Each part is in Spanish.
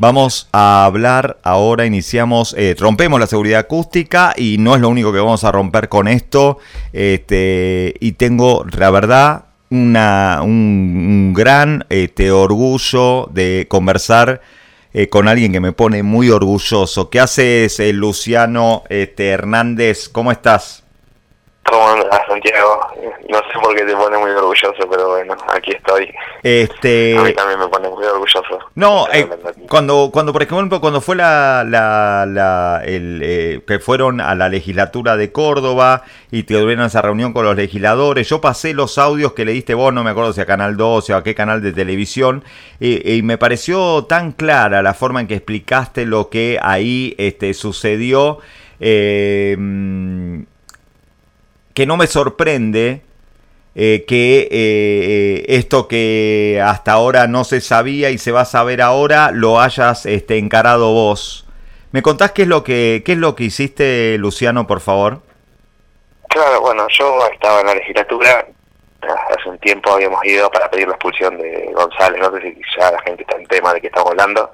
Vamos a hablar ahora, iniciamos, eh, rompemos la seguridad acústica y no es lo único que vamos a romper con esto. Este, y tengo, la verdad, una, un, gran este, orgullo de conversar eh, con alguien que me pone muy orgulloso. ¿Qué haces, eh, Luciano este, Hernández? ¿Cómo estás? ¿Cómo andas, Santiago? No sé por qué te pone muy orgulloso, pero bueno, aquí estoy. Este... A mí también me pone muy orgulloso. No, eh, cuando, cuando por ejemplo, cuando fue la, la, la el, eh, que fueron a la legislatura de Córdoba y tuvieron esa reunión con los legisladores, yo pasé los audios que le diste vos, no me acuerdo si a Canal 12 o a qué canal de televisión, y me pareció tan clara la forma en que explicaste lo que ahí este, sucedió. Eh, que no me sorprende eh, que eh, eh, esto que hasta ahora no se sabía y se va a saber ahora lo hayas este, encarado vos. ¿Me contás qué es lo que qué es lo que hiciste, Luciano, por favor? Claro, bueno, yo estaba en la legislatura, hace un tiempo habíamos ido para pedir la expulsión de González, no sé si ya la gente está en tema de que estamos hablando,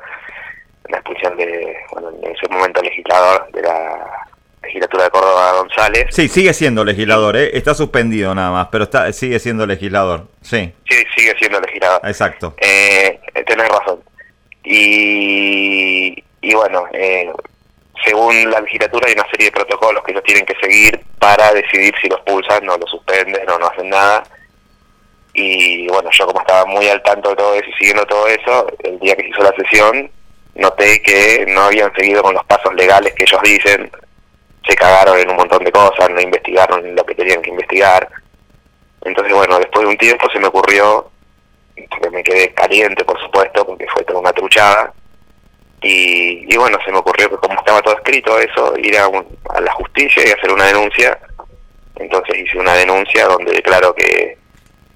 la expulsión de, bueno, en ese momento legislador de la legislatura de Córdoba González. Sí, sigue siendo legislador, ¿eh? está suspendido nada más, pero está sigue siendo legislador, sí. Sí, sigue siendo legislador. Exacto. Eh, tenés razón. Y, y bueno, eh, según la legislatura hay una serie de protocolos que ellos tienen que seguir para decidir si los pulsan o los suspenden o no hacen nada. Y bueno, yo como estaba muy al tanto de todo eso y siguiendo todo eso, el día que se hizo la sesión, noté que no habían seguido con los pasos legales que ellos dicen se cagaron en un montón de cosas, no investigaron lo que tenían que investigar. Entonces, bueno, después de un tiempo se me ocurrió, porque me quedé caliente, por supuesto, porque fue toda una truchada, y, y bueno, se me ocurrió que como estaba todo escrito eso, ir a, a la justicia y hacer una denuncia. Entonces hice una denuncia donde declaro que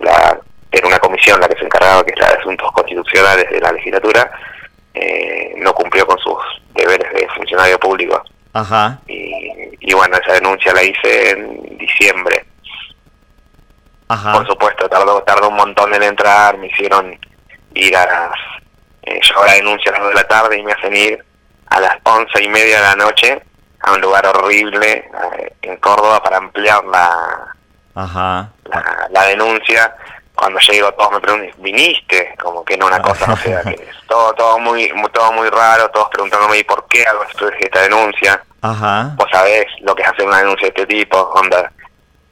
la era una comisión la que se encargaba, que es la de asuntos constitucionales de la legislatura, eh, no cumplió con sus deberes de funcionario público. Ajá. Y, bueno, esa denuncia la hice en diciembre. Ajá. Por supuesto, tardó, tardó un montón en entrar, me hicieron ir a las... Eh, yo la denuncia a las 2 de la tarde y me hacen ir a las once y media de la noche a un lugar horrible eh, en Córdoba para ampliar la, Ajá. la, la denuncia cuando llego todos me preguntan, ¿viniste? Como que no una cosa, o sea, que es todo, todo muy, todo muy raro, todos preguntándome, ¿y por qué hago esta denuncia? Ajá. Vos sabés lo que es hacer una denuncia de este tipo, onda.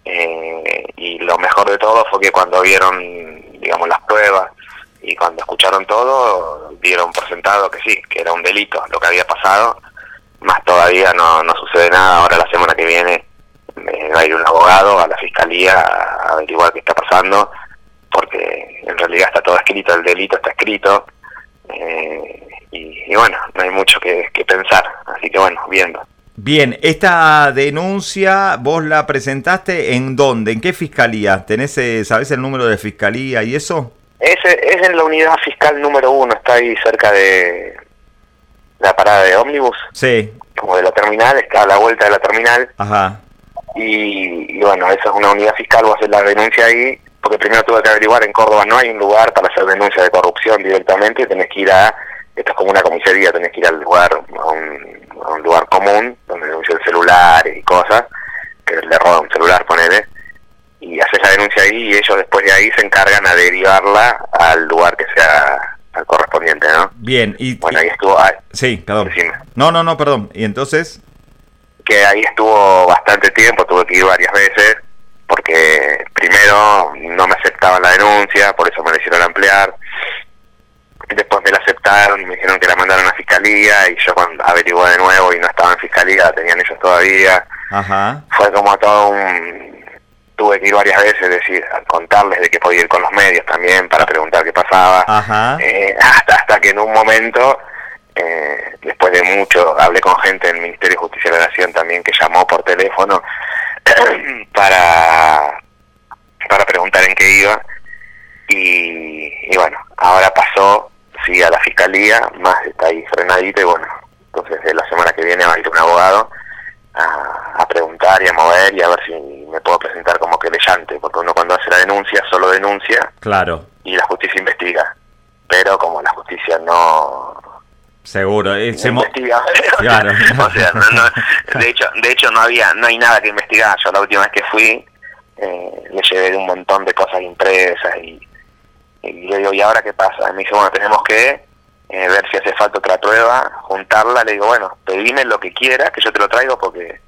Eh, y lo mejor de todo fue que cuando vieron, digamos, las pruebas y cuando escucharon todo, dieron por sentado que sí, que era un delito lo que había pasado, más todavía no, no sucede nada, ahora la semana que viene eh, va a ir un abogado a la fiscalía a averiguar qué está pasando porque en realidad está todo escrito, el delito está escrito, eh, y, bueno, no hay mucho que, pensar, así que bueno, viendo. Bien, esta denuncia vos la presentaste en dónde, en qué fiscalía, tenés, eh, sabés el número de fiscalía y eso? Es, es en la unidad fiscal número uno, está ahí cerca de la parada de ómnibus. Sí. Como de la terminal, está a la vuelta de la terminal. Ajá. Y, y bueno, esa es una unidad fiscal, vos haces la denuncia ahí porque primero tuve que averiguar, en Córdoba no hay un lugar para hacer denuncia de corrupción directamente, tenés que ir a, esto es como una comisaría, tenés que ir al lugar, a un, lugar común, donde denuncian celulares y cosas, que le roban un celular, ponele, y haces la denuncia ahí y ellos después de ahí se encargan a derivarla al lugar que sea al correspondiente, ¿no? Bien, y... Bueno, ahí estuvo... Ah, sí, perdón. No, no, no, perdón. ¿Y entonces? Que ahí estuvo bastante tiempo, tuve que ir varias veces, porque primero no me aceptaban la denuncia, por eso me la hicieron ampliar. Después me la aceptaron y me dijeron que la mandaron a fiscalía y yo cuando averigué de nuevo y no estaba en fiscalía, la tenían ellos todavía. Ajá. Fue como todo un... Tuve que ir varias veces, decir, a contarles de que podía ir con los medios también para preguntar qué pasaba. Ajá. Eh, hasta, hasta que en un momento, eh, después de mucho, hablé con gente del Ministerio de Justicia de la Nación también que llamó por teléfono para, para preguntar en qué iba. Y, bueno, ahora pasó, sí, a la fiscalía, más está ahí frenadito y bueno, entonces de la semana que viene va a ir un abogado a, preguntar y a mover y a ver si me puedo presentar como querellante, porque uno cuando hace la denuncia solo denuncia claro. y la justicia investiga, pero como la justicia no Seguro, eh, se investiga. Claro. o sea, no- no- de hecho, de hecho no había, no hay nada que investigar. Yo la última vez que fui eh, le llevé un montón de cosas impresas y, y le digo, ¿y ahora qué pasa? Y me dice, bueno, tenemos que eh, ver si hace falta otra prueba, juntarla. Le digo, bueno, pedime lo que quiera, que yo te lo traigo porque,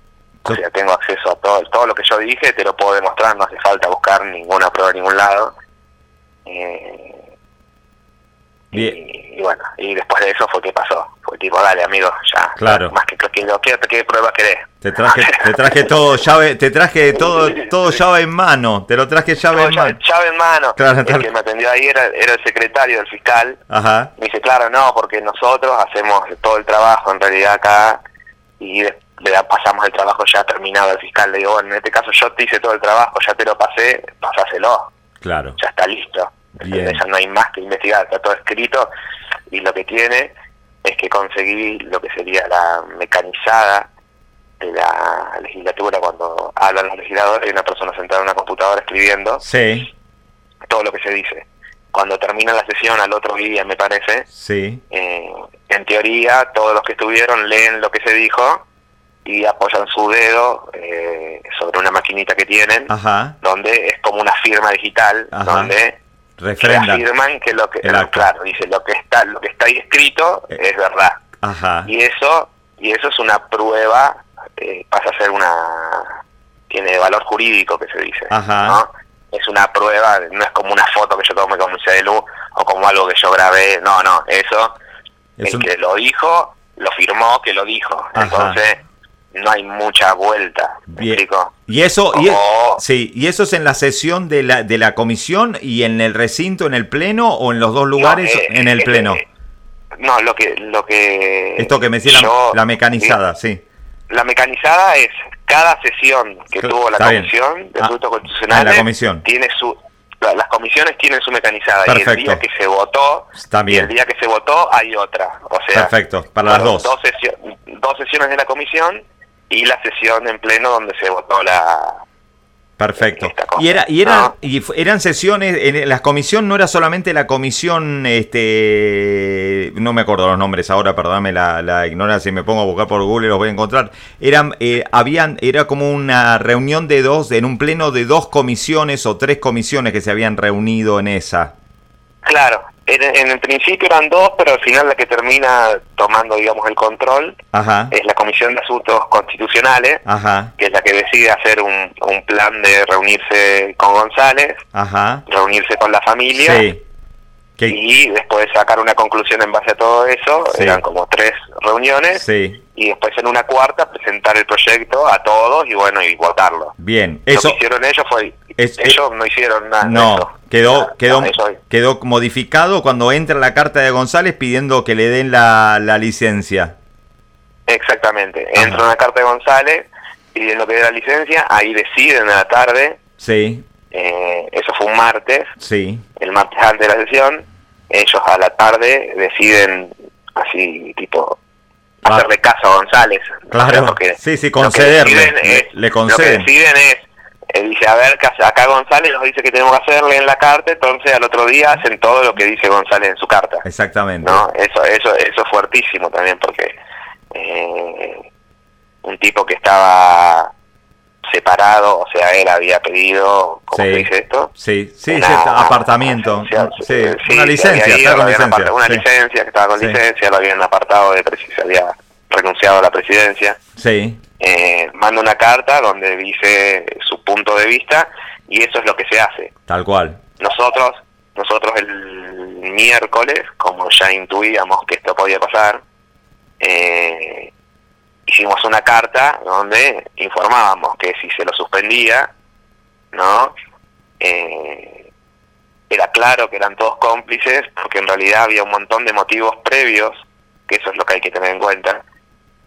o sea, tengo acceso a todo, todo lo que yo dije, te lo puedo demostrar, no hace falta buscar ninguna prueba en ningún lado. Eh, Bien. y, y bueno, y después de eso fue que pasó. Fue tipo, dale, amigo, ya. Claro. Más que que, que, ¿qué prueba querés? Te traje, te traje todo llave, te traje todo, todo llave en mano, te lo traje llave en llave, mano. llave en mano. Claro, el que me atendió ahí era, era el secretario del fiscal. Ajá, Me dice, claro, no, porque nosotros hacemos todo el trabajo en realidad acá y le pasamos el trabajo ya terminado al fiscal. Le digo, bueno, en este caso yo te hice todo el trabajo, ya te lo pasé, pasáselo, claro. ya está listo. Bien. Ya no hay más que investigar, está todo escrito y lo que tiene es que conseguí lo que sería la mecanizada de la legislatura cuando hablan los legisladores y una persona sentada en una computadora escribiendo Sí, todo lo que se dice. Cuando termina la sesión al otro día, me parece, sí, eh, en teoría todos los que estuvieron leen lo que se dijo y apoyan su dedo eh, sobre una maquinita que tienen, ajá, donde es como una firma digital, Ajá. donde refrenda. afirman que lo que claro dice lo que está lo que está ahí escrito Eh. es verdad Ajá, y eso y eso es una prueba eh, pasa a ser una tiene valor jurídico que se dice Ajá. ¿no? es una prueba no es como una foto que yo tomé con mi celu o como algo que yo grabé no no eso Es el un- que lo dijo lo firmó que lo dijo Ajá. entonces no hay mucha vuelta ¿me Bien. explico? Y eso, y, Como- sí, y eso es en la sesión de la, de la comisión y en el recinto, en el pleno o en los dos lugares No, eh, en el eh, pleno. eh, no, lo que lo que Esto que me decía la, yo- la mecanizada, sí. La mecanizada es cada sesión que tuvo la bien. comisión de Ah, asuntos ah, constitucionales la comisión. tiene su la- las comisiones tienen su mecanizada y Perfecto. el día que se votó Está y bien. el día que se votó hay otra, o sea, Perfecto, para las dos. dos, sesio- dos sesiones de la comisión y la sesión en pleno donde se votó la Perfecto. cosa, Y era y eran ¿no? y eran sesiones en la comisión no era solamente la comisión este no me acuerdo los nombres ahora, perdóname la, la ignorancia, si me pongo a buscar por Google los voy a encontrar. Eran eh, habían era como una reunión de dos en un pleno de dos comisiones o tres comisiones que se habían reunido en esa. Claro, en, en el principio eran dos, pero al final la que termina tomando, digamos, el control Ajá. es la Comisión de Asuntos Constitucionales, Ajá. que es la que decide hacer un, un plan de reunirse con González, Ajá. reunirse con la familia Sí. Y después sacar una conclusión en base a todo eso. Sí. Eran como tres reuniones sí. y después en una cuarta presentar el proyecto a todos y bueno, y votarlo. Bien. Lo Eso que hicieron ellos fue... es- ellos no hicieron nada. de No, eso. Quedó, quedó, quedó modificado cuando entra la carta de González pidiendo que le den la, la licencia. Exactamente. Ajá. Entra una carta de González pidiendo que dé la licencia, ahí deciden a la tarde, Sí, eh, eso fue un martes, sí, el martes antes de la sesión, ellos a la tarde deciden así, tipo, Ah. hacerle caso a González. Claro, Porque sí, sí, lo que concederle, deciden le- es- le Lo conceden. que deciden es, eh, dice, a ver, que acá González nos dice que tenemos que hacerle en la carta, entonces al otro día hacen todo lo que dice González en su carta. exactamente. ¿no? Eso, eso, eso es fuertísimo también porque eh, un tipo que estaba separado, o sea, él había pedido, ¿cómo Sí. se dice esto? Sí, sí, Una- sí, apartamento. licencia, Sí, sí, una licencia, ido, con licencia. apartado- una licencia, que estaba con licencia, lo habían apartado de presidencia, había renunciado a la presidencia. Sí, Eh, manda una carta donde dice su punto de vista y eso es lo que se hace. tal cual. Nosotros, nosotros el miércoles, como ya intuíamos que esto podía pasar, eh, hicimos una carta donde informábamos que si se lo suspendía, ¿no? Eh, era claro que eran todos cómplices, porque en realidad había un montón de motivos previos, que eso es lo que hay que tener en cuenta.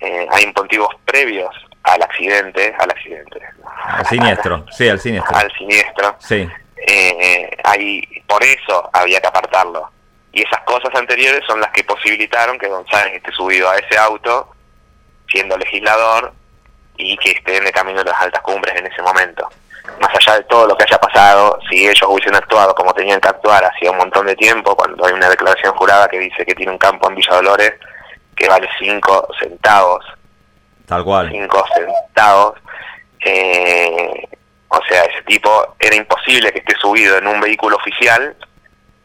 Eh, hay motivos previos al accidente, al accidente, Al siniestro, sí, al siniestro. al siniestro, Sí, eh, ahí, por eso había que apartarlo. Y esas cosas anteriores son las que posibilitaron que González esté subido a ese auto, siendo legislador, y que esté en el camino de las altas cumbres en ese momento. Más allá de todo lo que haya pasado, si ellos hubiesen actuado como tenían que actuar hacía un montón de tiempo, cuando hay una declaración jurada que dice que tiene un campo en Villa Dolores que vale 5 centavos. Tal cual. 5 centavos. Eh, o sea, ese tipo era imposible que esté subido en un vehículo oficial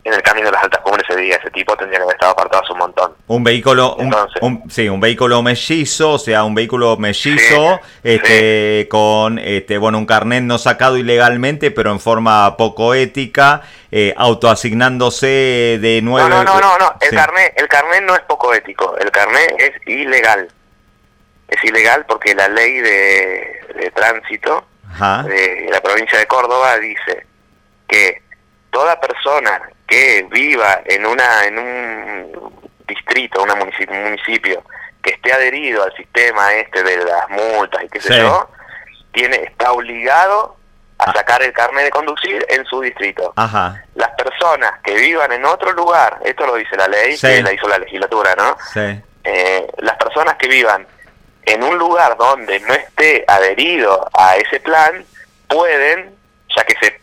en el camino de las altas cumbres ese día. Ese tipo tendría que haber estado apartado hace un montón. Un vehículo, un, sí, un vehículo mellizo, o sea, un vehículo mellizo, este, con, este, bueno, un carnet no sacado ilegalmente, pero en forma poco ética, eh, autoasignándose de nuevo. No, no, no, no, El carnet, el carnet no es poco ético, el carnet es ilegal. Es ilegal porque la ley de, tránsito de la provincia de Córdoba dice que toda persona que viva en una en un distrito, una municipio, un municipio que esté adherido al sistema este de las multas y qué sé yo, tiene está obligado a ah. sacar el carnet de conducir en su distrito. Las personas que vivan en otro lugar, esto lo dice la ley, que la hizo la legislatura, ¿no? Eh, las personas que vivan en un lugar donde no esté adherido a ese plan, pueden, ya que se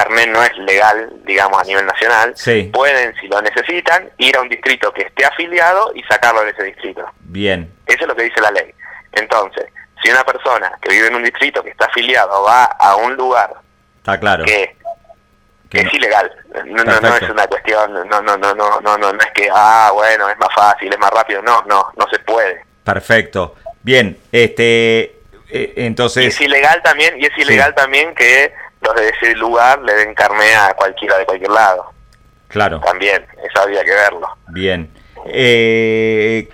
carnet no es legal, digamos, a nivel nacional, pueden, si lo necesitan, ir a un distrito que esté afiliado y sacarlo de ese distrito. Bien. Eso es lo que dice la ley. Entonces, si una persona que vive en un distrito que está afiliado va a un lugar está claro. que, es ilegal, no, no, es una cuestión, no, no, no, no, no, no, no es que, ah, bueno, es más fácil, es más rápido, no, no, no se puede. Perfecto. Bien, este, eh, entonces... Y es ilegal también, y es ilegal también que los de ese lugar le den carne a cualquiera de cualquier lado. Claro. También, eso había que verlo. Bien. Eh,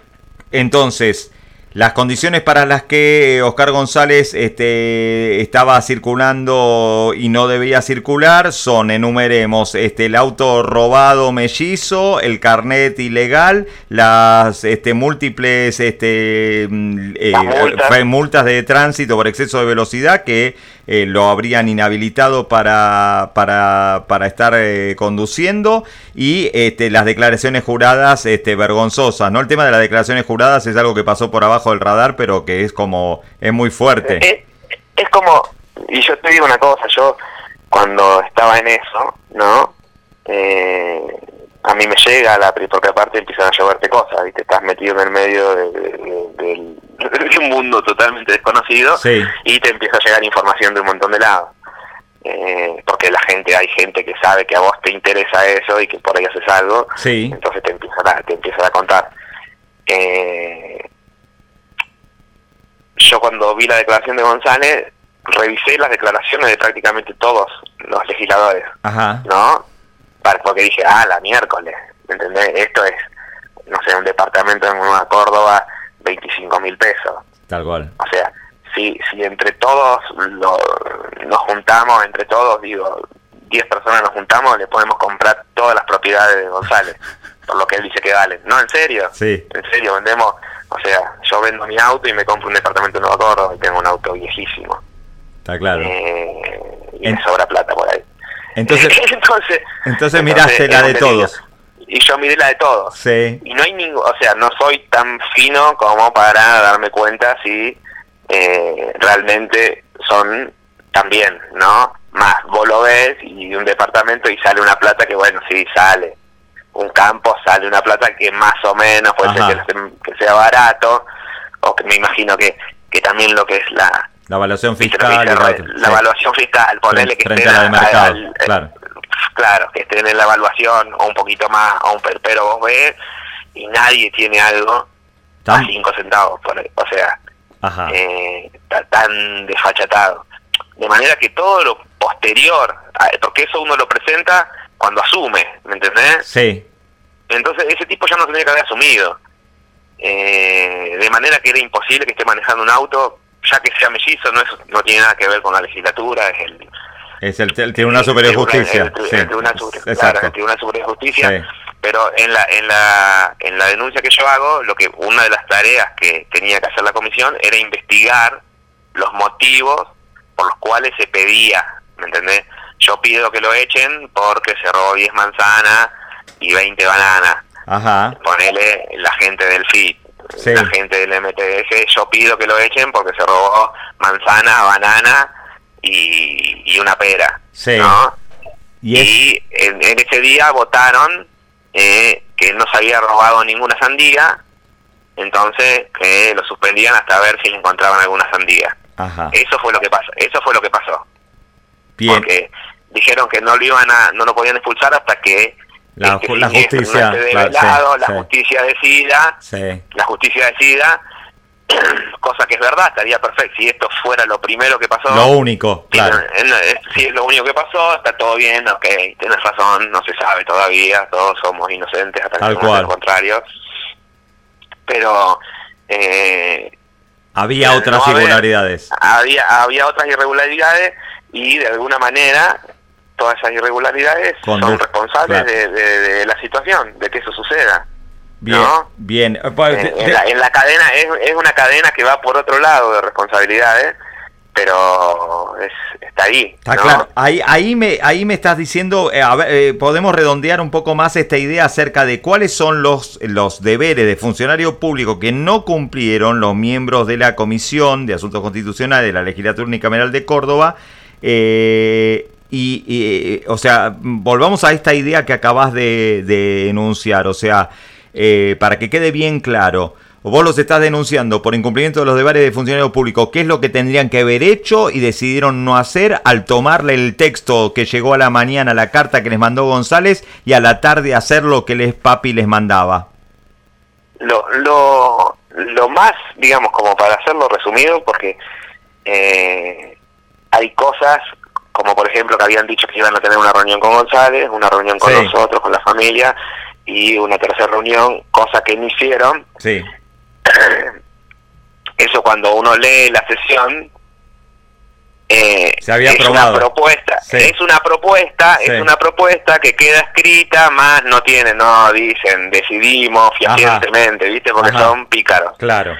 entonces, las condiciones para las que Oscar González este, estaba circulando y no debía circular son, enumeremos, este, el auto robado mellizo, el carnet ilegal, las este, múltiples este, mm, eh, multas. de tránsito por exceso de velocidad que eh, lo habrían inhabilitado para, para, para estar eh, conduciendo y este, las declaraciones juradas este, vergonzosas. ¿no? El tema de las declaraciones juradas es algo que pasó por abajo del radar, pero que es como, es muy fuerte. Es, como, y yo te digo una cosa, yo cuando estaba en eso, ¿no? Eh, a mí me llega la porque aparte empiezan a llevarte cosas, ¿viste? Estás metido en el medio de, un mundo totalmente desconocido y te empieza a llegar información de un montón de lados. Eh, porque la gente, hay gente que sabe que a vos te interesa eso y que por ahí haces algo, entonces te empiezan a, te empiezan a contar. Eh, yo cuando vi la declaración de González, revisé las declaraciones de prácticamente todos los legisladores, ¿no? Porque dije, ah, la miércoles, ¿me entendés? Esto es, no sé, un departamento en Nueva Córdoba, 25 mil pesos. Tal cual. O sea, si, si entre todos lo, nos juntamos, entre todos, digo, 10 personas nos juntamos, le podemos comprar todas las propiedades de González, por lo que él dice que valen. No, en serio. Sí. En serio, vendemos, o sea, yo vendo mi auto y me compro un departamento en Nueva Córdoba y tengo un auto viejísimo. Está claro. Eh, y me sobra plata por ahí. Entonces, entonces, entonces miraste la de todos. Y yo miré la de todos. Sí. Y no hay ningún, o sea, no soy tan fino como para darme cuenta si eh, realmente son también, ¿no? Más, vos lo ves y un departamento y sale una plata que, bueno, sí, sale. Un campo sale una plata que más o menos puede ser que, sea barato, o que me imagino que, que también lo que es la, la evaluación fiscal. la, evaluación fiscal, ponerle que esté al mercado, claro. claro, que estén en la evaluación o un poquito más, o un pero vos ves y nadie tiene algo a 5 centavos, por, o sea, eh, tan desfachatado. De manera que todo lo posterior, porque eso uno lo presenta cuando asume, ¿me entendés? Sí. Entonces ese tipo ya no tendría que haber asumido. Eh, de manera que era imposible que esté manejando un auto ya que sea mellizo, no, es, no tiene nada que ver con la legislatura, es el... Es el, Tribunal Superior de Justicia. El, Tribunal, Superior de Justicia. Pero en la, en, la, en la denuncia que yo hago, lo que una de las tareas que tenía que hacer la comisión era investigar los motivos por los cuales se pedía, ¿me entendés? Yo pido que lo echen porque se robó 10 manzanas y 20 bananas. Ajá. Ponele la gente del FIT la gente del MTF, yo pido que lo echen porque se robó manzana, banana y, una pera. Y, en, ese día votaron eh, que no se había robado ninguna sandía entonces que lo suspendían hasta ver si encontraban alguna sandía. Ajá. Eso fue lo que pasó. Eso fue lo que pasó. Bien. Porque dijeron que no lo iban a, no lo podían expulsar hasta que La, la justicia. claro, develado, sí, la sí, justicia decida, sí. la justicia decida, cosa que es verdad, estaría perfecto. Si esto fuera lo primero que pasó, Lo único, claro. si es lo único que pasó, está todo bien, ok, tienes razón, no se sabe todavía, todos somos inocentes hasta que Tal cual. lo contrario. Pero eh, Había otras no irregularidades. había, había otras irregularidades y de alguna manera todas esas irregularidades son responsables claro. de, de- de la situación, de que eso suceda. Bien, ¿no? bien. Eh, pues, En, la, en la cadena es, es una cadena que va por otro lado de responsabilidades, pero es, está ahí. Está ¿no? claro. Ahí, ahí, me, ahí me estás diciendo, eh, a ver, eh, podemos redondear un poco más esta idea acerca de cuáles son los, los deberes de funcionario público que no cumplieron los miembros de la Comisión de Asuntos Constitucionales de la Legislatura Unicameral de Córdoba. eh, y, o sea, volvamos a esta idea que acabas de, de enunciar, o sea, eh, para que quede bien claro. Vos los estás denunciando por incumplimiento de los deberes de funcionario público. ¿Qué es lo que tendrían que haber hecho y decidieron no hacer al tomarle el texto que llegó a la mañana, la carta que les mandó González, y a la tarde hacer lo que les papi les mandaba? Lo, lo, lo más, digamos, como para hacerlo resumido, porque eh, hay cosas, como por ejemplo que habían dicho que iban a tener una reunión con González, una reunión con Sí. nosotros, con la familia, y una tercera reunión, cosa que no hicieron. Sí, Eso cuando uno lee la sesión, eh, Se había es aprobado. una propuesta, Sí. es una propuesta, Sí. es una propuesta que queda escrita, más no tiene, no dicen, decidimos fehacientemente, ¿viste? Porque Ajá. son pícaros. claro.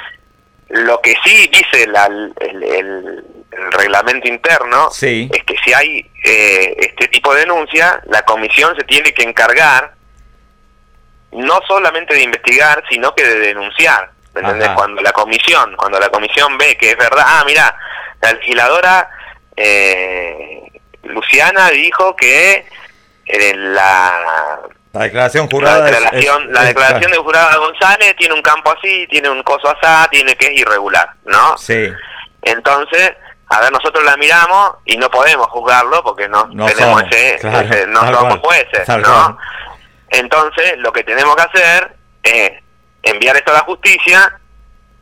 Lo que sí dice la- el, el- el reglamento interno Sí. es que si hay eh, este tipo de denuncia, la comisión se tiene que encargar no solamente de investigar, sino que de denunciar. ¿me entendés? Cuando la comisión, cuando la comisión ve que es verdad, ah, mira, la legisladora eh, Luciana dijo que eh, la La declaración la jurada es- declaración, es- la es- declaración de jurada González tiene un campo así, tiene un coso así, tiene que es irregular, ¿no? Sí, Entonces, a ver, nosotros la miramos y no podemos juzgarlo porque no, No tenemos somos, ese, claro, ese- no somos cual, jueces, ¿no? cual. Entonces, lo que tenemos que hacer es enviar esto a la justicia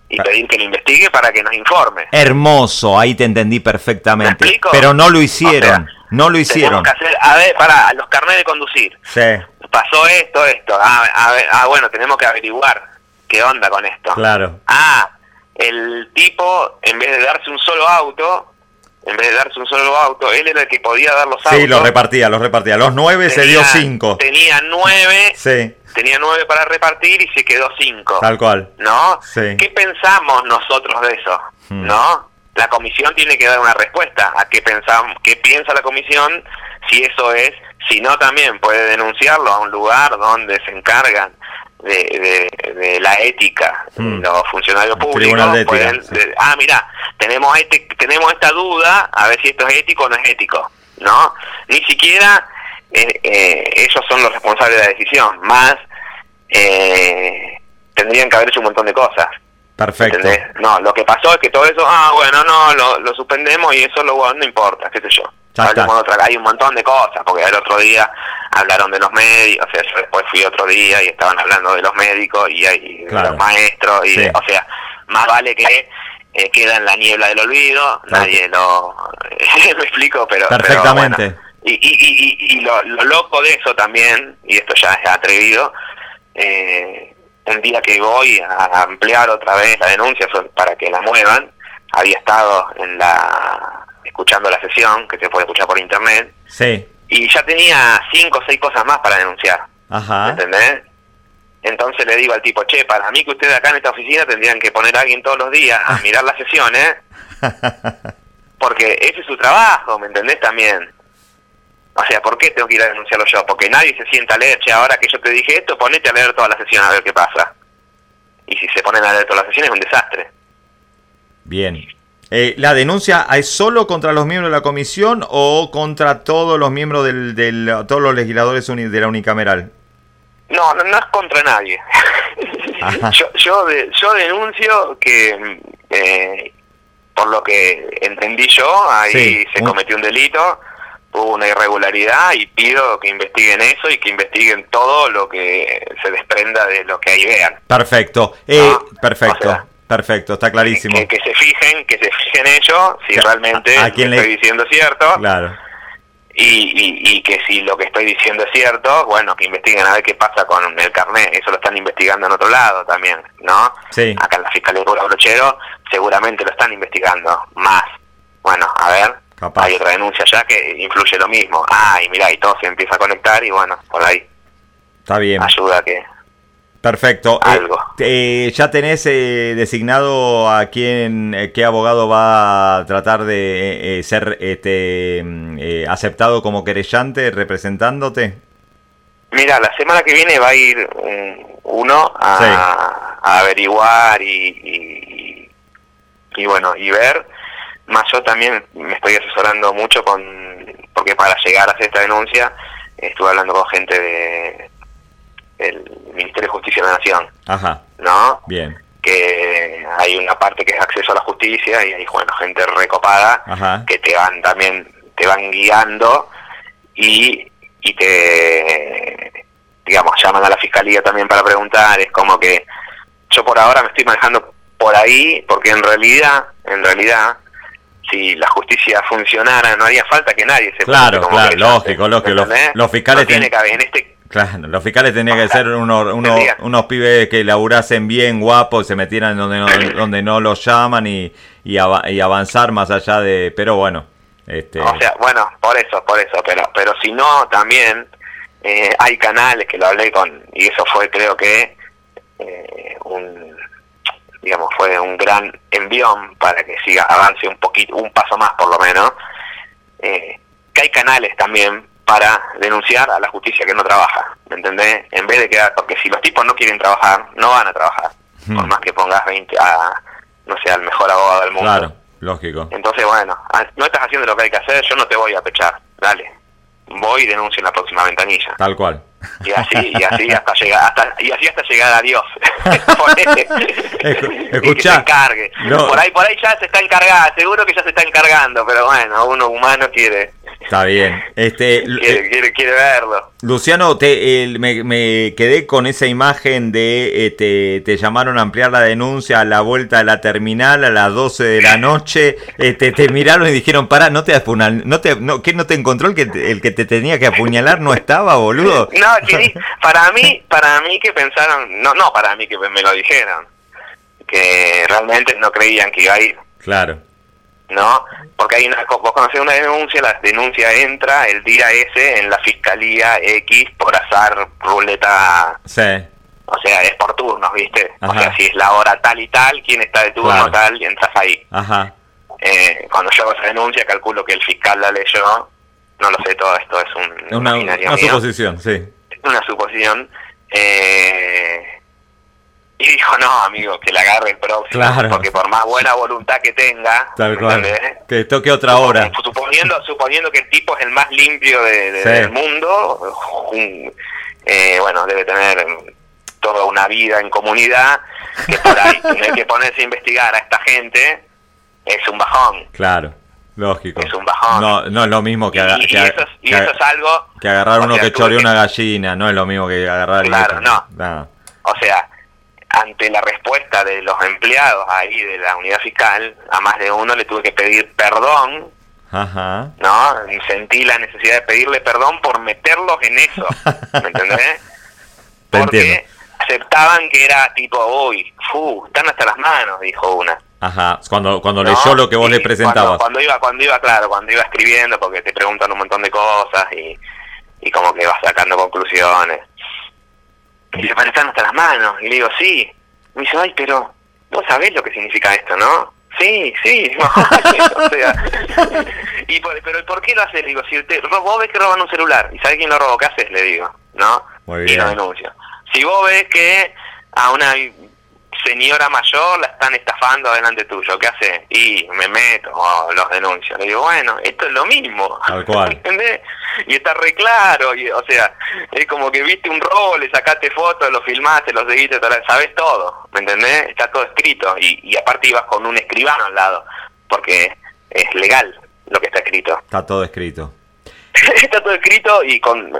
y pedir que lo investigue para que nos informe. hermoso, ahí te entendí perfectamente. Pero no lo hicieron, O sea, no lo Tenemos hicieron. que hacer, a ver, para los carnets de conducir. Sí, Pasó esto, esto. Ah, a ver, ah, bueno, tenemos que averiguar qué onda con esto. claro. Ah, el tipo, en vez de darse un solo auto, en vez de darse un solo auto, él era el que podía dar los autos. Sí, los repartía, los repartía. Los nueve se dio cinco. Tenía nueve, Sí, tenía nueve para repartir y se quedó cinco. tal cual. ¿No? Sí. ¿Qué pensamos nosotros de eso? Hmm. ¿No? La comisión tiene que dar una respuesta a qué pensamos, qué piensa la comisión, si eso es, si no también puede denunciarlo a un lugar donde se encargan de, de- de la ética Hmm. los funcionarios públicos de Ética, pueden sí. de- ah mira tenemos este tenemos esta duda a ver si esto es ético o no es ético no ni siquiera eh, eh, ellos son los responsables de la decisión más eh, tendrían que haber hecho un montón de cosas Perfecto. ¿entendés? no lo que pasó es que todo eso ah bueno no lo, lo suspendemos y eso lo no importa qué sé yo. Hablemos de otra- hay un montón de cosas porque el otro día hablaron de los médicos o sea yo después fui otro día y estaban hablando de los médicos y, hay de los maestros y Sí. o sea más vale que eh, queda en la niebla del olvido Claro. nadie lo me explico pero pero Perfectamente. bueno. y, y, y, y- y lo, lo loco de eso también y esto ya es atrevido eh, un día que voy a ampliar otra vez la denuncia para que la muevan había estado en la escuchando la sesión que se puede escuchar por internet Sí. y ya tenía cinco o seis cosas más para denunciar Ajá. ¿entendés? Entonces le digo al tipo, che, para mí que ustedes acá en esta oficina tendrían que poner a alguien todos los días a mirar las sesiones, porque ese es su trabajo, ¿me entendés también? O sea, ¿por qué tengo que ir a denunciarlo yo? Porque nadie se sienta a leer, che, ahora que yo te dije esto, ponete a leer toda la sesión a ver qué pasa. Y si se ponen a leer toda la sesión es un desastre. Bien. Eh, ¿La denuncia es solo contra los miembros de la comisión o contra todos los miembros del, del- todos los legisladores de la unicameral? No, no, no es contra nadie. yo, yo, yo denuncio que, eh, por lo que entendí yo, ahí se cometió un delito, hubo una irregularidad y pido que investiguen eso y que investiguen todo lo que se desprenda de lo que ahí vean. Perfecto, eh, perfecto. Perfecto, está clarísimo. Que, se fijen, que se fijen ellos si realmente lo que estoy diciendo es cierto. Claro. Y, y, que si lo que estoy diciendo es cierto, bueno, que investiguen a ver qué pasa con el carnet. Eso lo están investigando en otro lado también, ¿no? Sí. Acá en la Fiscalía de Brochero seguramente lo están investigando más. Bueno, a ver, hay otra denuncia ya que influye lo mismo. Ah, y mira, y todo se empieza a conectar y bueno, por ahí. Está bien. Ayuda a que Perfecto. Eh, ¿Ya tenés eh, designado a quién, eh, qué abogado va a tratar de ser este, mm, aceptado como querellante representándote? Mira, la semana que viene va a ir uno a, averiguar y, y, bueno, y ver. Más yo también me estoy asesorando mucho con, porque para llegar a hacer esta denuncia estuve hablando con gente de el Ministerio de Justicia de la Nación. Ajá. ¿No? Bien. Que hay una parte que es acceso a la justicia y hay bueno, gente recopada que te van también, te van guiando y, y te, digamos, llaman a la fiscalía también para preguntar. Es como que yo por ahora me estoy manejando por ahí porque en realidad, en realidad, si la justicia funcionara, no haría falta que nadie se Claro, claro, lógico, lógico. Los, fiscales tiene que en este Claro, los fiscales tenían que ser unos, unos, pibes que laburasen bien, guapos, se metieran donde no, donde no los llaman y, y, avanzar más allá de... Pero bueno. Este... O sea, bueno, por eso, por eso, pero, pero si no, también eh, hay canales que lo hablé con, y eso fue creo que eh, un, digamos, fue un gran envión para que siga, avance un poquito, un paso más por lo menos, eh, que hay canales también para denunciar a la justicia que no trabaja, ¿me entendés? En vez de quedar, porque si los tipos no quieren trabajar, no van a trabajar, hmm. por más que pongas 20 a, no sé, al mejor abogado del mundo. Claro, lógico. Entonces, bueno, no estás haciendo lo que hay que hacer, yo no te voy a pechar, dale, voy y denuncio en la próxima ventanilla. Tal cual. Y así, y así hasta llegar, hasta, y así hasta llegar a Dios. Escucha. encargue. Por ahí, por ahí ya se está encargando, seguro que ya se está encargando, pero bueno, uno humano quiere Está bien. Este, quiere, quiere, quiere verlo. Luciano, te, me, quedé con esa imagen de eh, te, llamaron a ampliar la denuncia a la vuelta de la terminal a las 12 de la noche. Este, te miraron y dijeron, pará, no te apuñal, no te, no, ¿qué no te encontró el que, el que te tenía que apuñalar? ¿No estaba, boludo? No, para mí, para mí que pensaron, no, no para mí que me lo dijeron, que realmente no creían que iba a ir. Claro. ¿No? Porque hay una, vos conocés una denuncia, la denuncia entra el día ese en la fiscalía X por azar ruleta. Sí. O sea, es por turnos, ¿viste? O sea, si es la hora tal y tal, quién está de turno tal, y entras ahí. Ajá. Eh, cuando yo hago esa denuncia, calculo que el fiscal la leyó. No lo sé, todo esto es un, una, una suposición, sí. Una suposición. Eh, y dijo, no, amigo, que la agarre el próximo. Porque por más buena voluntad que tenga, que toque otra hora. Suponiendo, suponiendo que el tipo es el más limpio de, del mundo, eh, bueno, debe tener toda una vida en comunidad, que por ahí tener que ponerse a investigar a esta gente es un bajón. Claro. Lógico. Es un bajón. No, no es lo mismo que, y, eso, es algo... Que agarrar uno que choreó una gallina, no es lo mismo que agarrar... Claro, no. O sea, ante la respuesta de los empleados ahí de la unidad fiscal, a más de uno le tuve que pedir perdón, Ajá. ¿no? Sentí la necesidad de pedirle perdón por meterlos en eso, ¿me entendés? Porque aceptaban que era tipo, uy, fu, están hasta las manos, dijo una. Ajá, cuando, cuando leyó lo que vos le presentabas. Cuando, iba, cuando iba, claro, cuando iba escribiendo, porque te preguntan un montón de cosas y, y como que vas sacando conclusiones. Y se parecen hasta las manos. Y le digo, sí. Me dice, ay, pero vos sabés lo que significa esto, ¿no? Sí, sí. o sea, y por, pero ¿por qué lo haces? Le digo, si te, vos ves que roban un celular y sabés quién lo robó, ¿qué haces? Le digo, ¿no? Muy bien. Y lo denuncio. Si vos ves que a una señora mayor la están estafando adelante tuyo, ¿qué hace? Y me meto, o los denuncio. Le digo, bueno, esto es lo mismo. Tal cual. ¿Entendés? y está re claro, y, o sea, es como que viste un robo, le sacaste fotos, lo filmaste, lo seguiste, sabes todo, ¿me entendés? Está todo escrito, y, y aparte ibas con un escribano al lado, porque es legal lo que está escrito. Está todo escrito. está todo escrito y con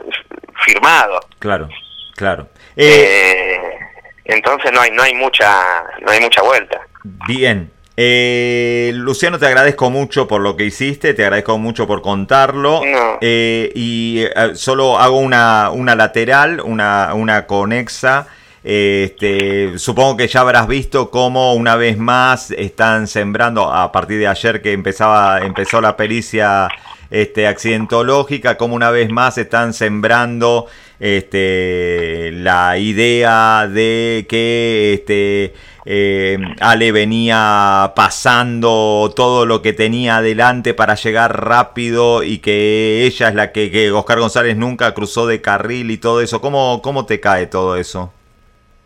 firmado. Claro, claro. Eh, entonces no hay no hay mucha no hay mucha vuelta. Bien. Eh, Luciano, te agradezco mucho por lo que hiciste, te agradezco mucho por contarlo. Eh, y solo hago una, una lateral, una, una conexa. Este, supongo que ya habrás visto cómo una vez más están sembrando, a partir de ayer que empezaba, empezó la pericia este, accidentológica, como una vez más están sembrando este, la idea de que este, eh, Ale venía pasando todo lo que tenía adelante para llegar rápido y que ella es la que, que Oscar González nunca cruzó de carril y todo eso. ¿Cómo, cómo te cae todo eso?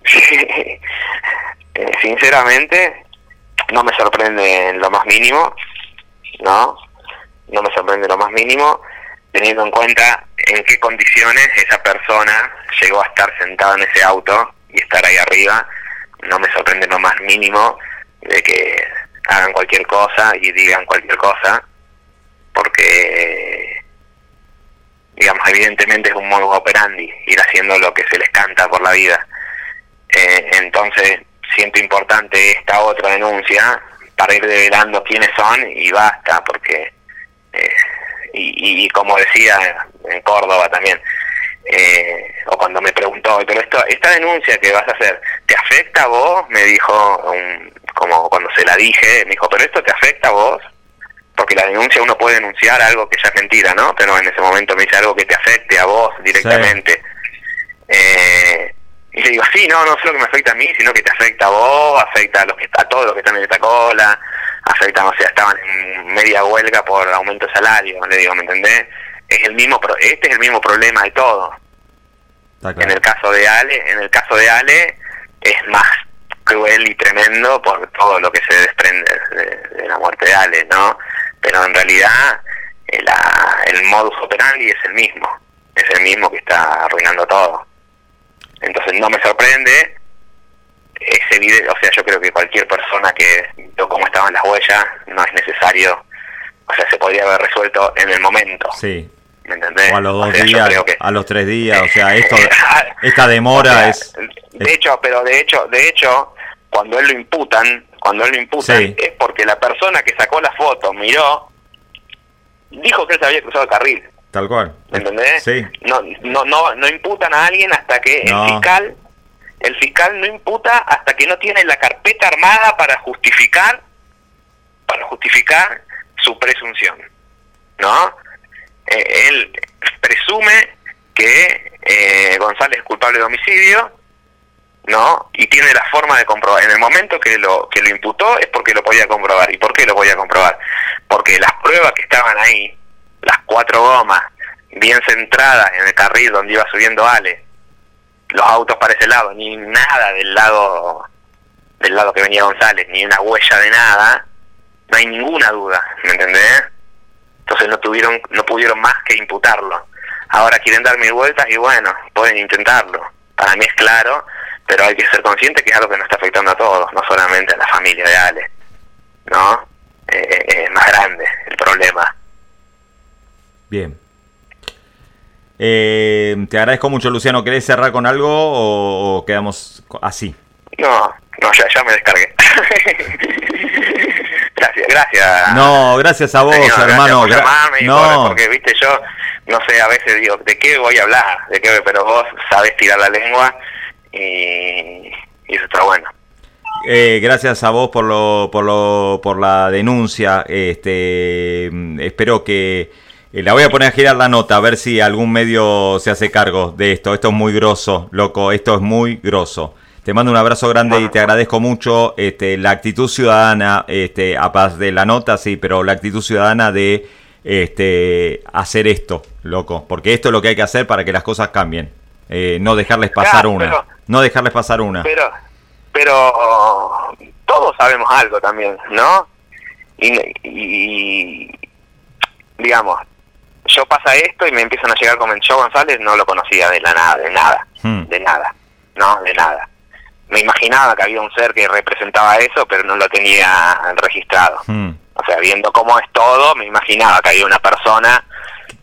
Sinceramente, no me sorprende en lo más mínimo, ¿no? no me sorprende lo más mínimo, teniendo en cuenta en qué condiciones esa persona llegó a estar sentada en ese auto y estar ahí arriba, no me sorprende lo más mínimo de que hagan cualquier cosa y digan cualquier cosa, porque, digamos, evidentemente es un modo operandi, ir haciendo lo que se les canta por la vida. Eh, entonces, siento importante esta otra denuncia para ir develando quiénes son y basta, porque eh, y, como decía en Córdoba también, eh, o cuando me preguntó, pero esto, esta denuncia que vas a hacer, ¿te afecta a vos? Me dijo, como cuando se la dije, me dijo, pero esto te afecta a vos, porque la denuncia uno puede denunciar algo que ya es mentira, ¿no? Pero en ese momento me dice algo que te afecte a vos directamente. Eh, y le digo, sí, no, no solo que me afecta a mí, sino que te afecta a vos, afecta a, los que, a todos los que están en esta cola, afectan, o sea, estaban en media huelga por aumento de salario, le digo, ¿me entendés? Es el mismo, este es el mismo problema de todo. En el caso de Ale, en el caso de Ale es más cruel y tremendo por todo lo que se desprende de, la muerte de Ale, ¿no? Pero en realidad el, eh, el modus operandi es el mismo, es el mismo que está arruinando todo. Entonces no me sorprende, es evidente, o sea, yo creo que cualquier persona que vio cómo estaban las huellas, no es necesario, o sea, se podría haber resuelto en el momento. Sí. ¿Me entendés? O a los dos días, a los tres días, o sea, esto, esta demora es... De hecho, pero de hecho, de hecho, cuando él lo imputan, cuando él lo imputan, es porque la persona que sacó la foto miró, dijo que él se había cruzado el carril. Tal cual. ¿Me entendés? Sí. No, no, no, no imputan a alguien hasta que el fiscal el fiscal no imputa hasta que no tiene la carpeta armada para justificar para justificar su presunción no eh, él presume que eh, González es culpable de homicidio no y tiene la forma de comprobar. En el momento que lo que lo imputó es porque lo podía comprobar. Y por qué lo podía comprobar porque las pruebas que estaban ahí las cuatro gomas bien centradas en el carril donde iba subiendo Ale los autos para ese lado, ni nada del lado del lado que venía González, ni una huella de nada, no hay ninguna duda, ¿me entendés? Entonces no tuvieron, no pudieron más que imputarlo. Ahora quieren dar mil vueltas y bueno, pueden intentarlo. Para mí es claro, pero hay que ser consciente que es algo que nos está afectando a todos, no solamente a la familia de Ale, ¿no? Eh, eh, es más grande el problema. Bien, eh, te agradezco mucho, Luciano. ¿Querés cerrar con algo o, quedamos así? No, no, ya, ya me descargué. gracias, gracias. No, gracias a vos, hermano. no. porque, viste, yo, no sé, a veces digo, ¿de qué voy a hablar? ¿De qué? Pero vos sabés tirar la lengua y, eso está bueno. Eh, gracias a vos por lo, por lo, por la denuncia. Este, espero que eh, la voy a poner a girar la nota a ver si algún medio se hace cargo de esto. Esto es muy grosso, loco. Esto es muy grosso. Te mando un abrazo grande y te agradezco mucho este, la actitud ciudadana, este, a paz de la nota, sí, pero la actitud ciudadana de este, hacer esto, loco. Porque esto es lo que hay que hacer para que las cosas cambien. Eh, no dejarles pasar una. no dejarles pasar una. Pero, pero todos sabemos algo también, ¿no? y digamos, yo pasa esto y me empiezan a llegar como yo González no lo conocía de la nada, de nada, Hmm. de nada, no, de nada. Me imaginaba que había un ser que representaba eso, pero no lo tenía registrado. Hmm. O sea, viendo cómo es todo, me imaginaba que había una persona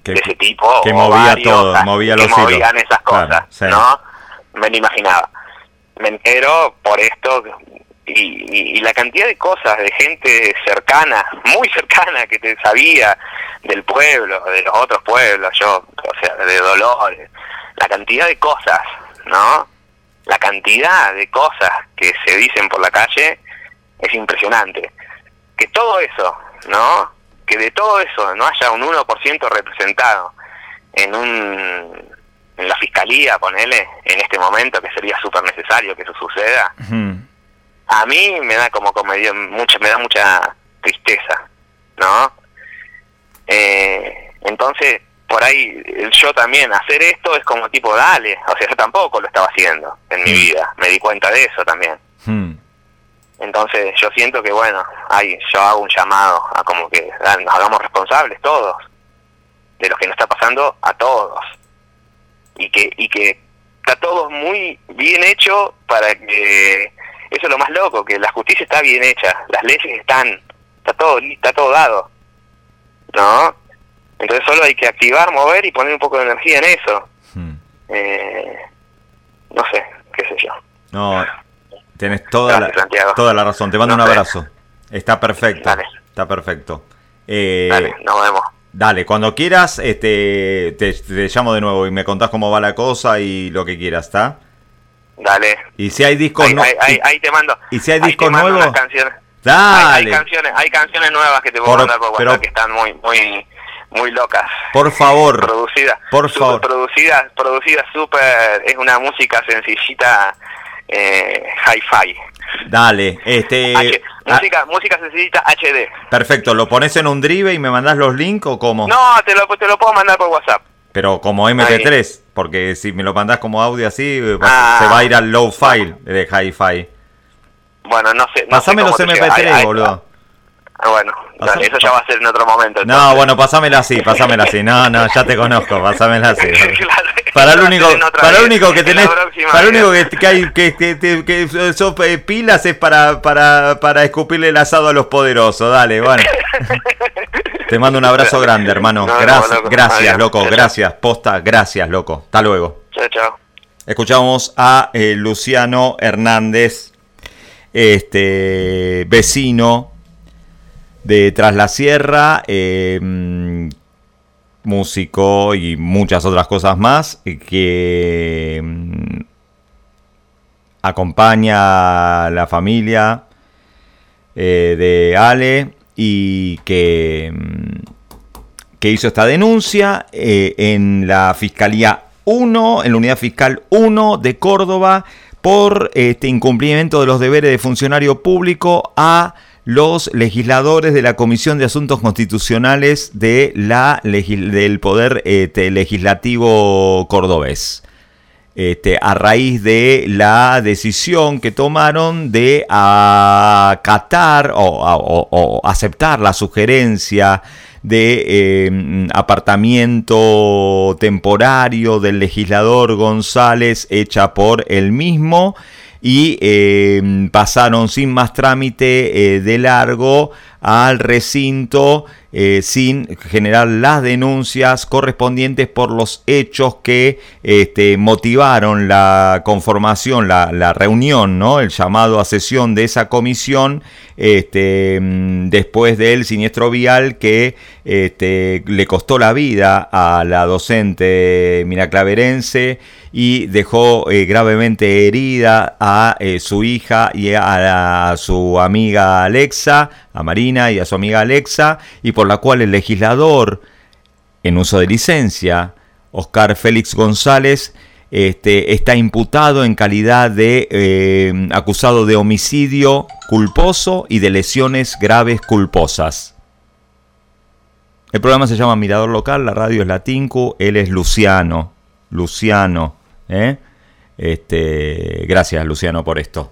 Que- de ese tipo que o movía varios, todo, o sea, movía que los hilos. movían esas Claro, cosas, sí. ¿no? Me lo imaginaba. Me entero por esto y, y- y la cantidad de cosas de gente cercana, muy cercana, que te sabía del pueblo, de los otros pueblos, yo, o sea, de Dolores, la cantidad de cosas, ¿no? La cantidad de cosas que se dicen por la calle es impresionante. Que todo eso, ¿no? Que de todo eso no haya un 1% representado en un en la fiscalía, ponele, en este momento, que sería súper necesario que eso suceda, a mí me da como comedia, mucha, me da mucha tristeza, ¿no? Eh, entonces, por ahí, el yo también, hacer esto es como tipo, dale, o sea, yo tampoco lo estaba haciendo en mi Mm. vida, me di cuenta de eso también. Hmm. Entonces, yo siento que, bueno, hay, yo hago un llamado a como que nos hagamos responsables todos de lo que nos está pasando a todos. Y que, y que está todo muy bien hecho para que, eso es lo más loco, que la justicia está bien hecha, las leyes están, está todo, está todo dado. ¿No? Entonces solo hay que activar, mover y poner un poco de energía en eso. Hmm. Eh, no sé, qué sé yo. No, tienes toda la, Gracias, toda la razón. Te mando No un sé. abrazo. Está perfecto. Dale. Está perfecto. Eh, Dale, nos vemos. Dale, cuando quieras, este, te, te llamo de nuevo y me contás cómo va la cosa y lo que quieras, ¿está? Dale. Y si hay discos no- ahí, ahí, y- ahí te mando. y si hay discos nuevos. Dale. Hay, hay canciones, hay canciones nuevas que te puedo Por- mandar por WhatsApp pero- que están muy, muy, muy locas. Por favor. Producidas. Por super favor. Producidas, producidas súper. Es una música sencillita, eh, hi-fi. Dale, este. H- ah, música, música sencillita HD. perfecto, ¿lo pones en un drive y me mandás los links o cómo? No, te lo, te lo puedo mandar por WhatsApp. Pero como MP3, porque si me lo mandás como audio así, Ah. se va a ir al low file de hi-fi. Bueno, no sé. No Pasame sé los cómo te llega. MP3, Ahí- ahí- boludo. Ah, bueno, dale, eso ya va a ser en otro momento. No, bueno, pasámela así, pasámela así. No, no, ya te conozco, pasámela así. Claro, Para a único, para vez, único que en tenés, para vez. único que, que hay que, que, que, sos, eh, pilas es para, para, para escupirle el asado a los poderosos. Dale, bueno. Te mando un abrazo grande, hermano. No, no, Gracias, loco. gracias, Adiós. loco. Chao, chao. Gracias, posta, gracias, loco. Hasta luego. Chao, chao. Escuchamos a eh, Luciano Hernández, este vecino de Tras la Sierra, eh, músico y muchas otras cosas más, eh, que mm, acompaña a la familia eh, de Ale y que, mm, que hizo esta denuncia en la Fiscalía 1, en la Unidad Fiscal 1 de Córdoba, por este incumplimiento de los deberes de funcionario público a los legisladores de la Comisión de Asuntos Constitucionales de la del Poder este, Legislativo Cordobés. Este, a raíz de la decisión que tomaron de acatar o, aceptar la sugerencia de eh, apartamiento temporario del legislador González hecha por él mismo y eh, pasaron sin más trámite eh, de largo al recinto eh, sin generar las denuncias correspondientes por los hechos que este, motivaron la conformación, la, la reunión, ¿no? el llamado a sesión de esa comisión este, mm, después del siniestro vial que este, le costó la vida a la docente miraclaverense y dejó eh, gravemente herida a eh, su hija y a, su amiga Alexa, a Marina y a su amiga Alexa, y por la cual el legislador, en uso de licencia, Oscar Félix González, este, está imputado en calidad de eh, acusado de homicidio culposo y de lesiones graves culposas. El programa se llama Mirador Local, la radio es Latinku, él es Luciano. Luciano, ¿eh? Este, gracias Luciano por esto.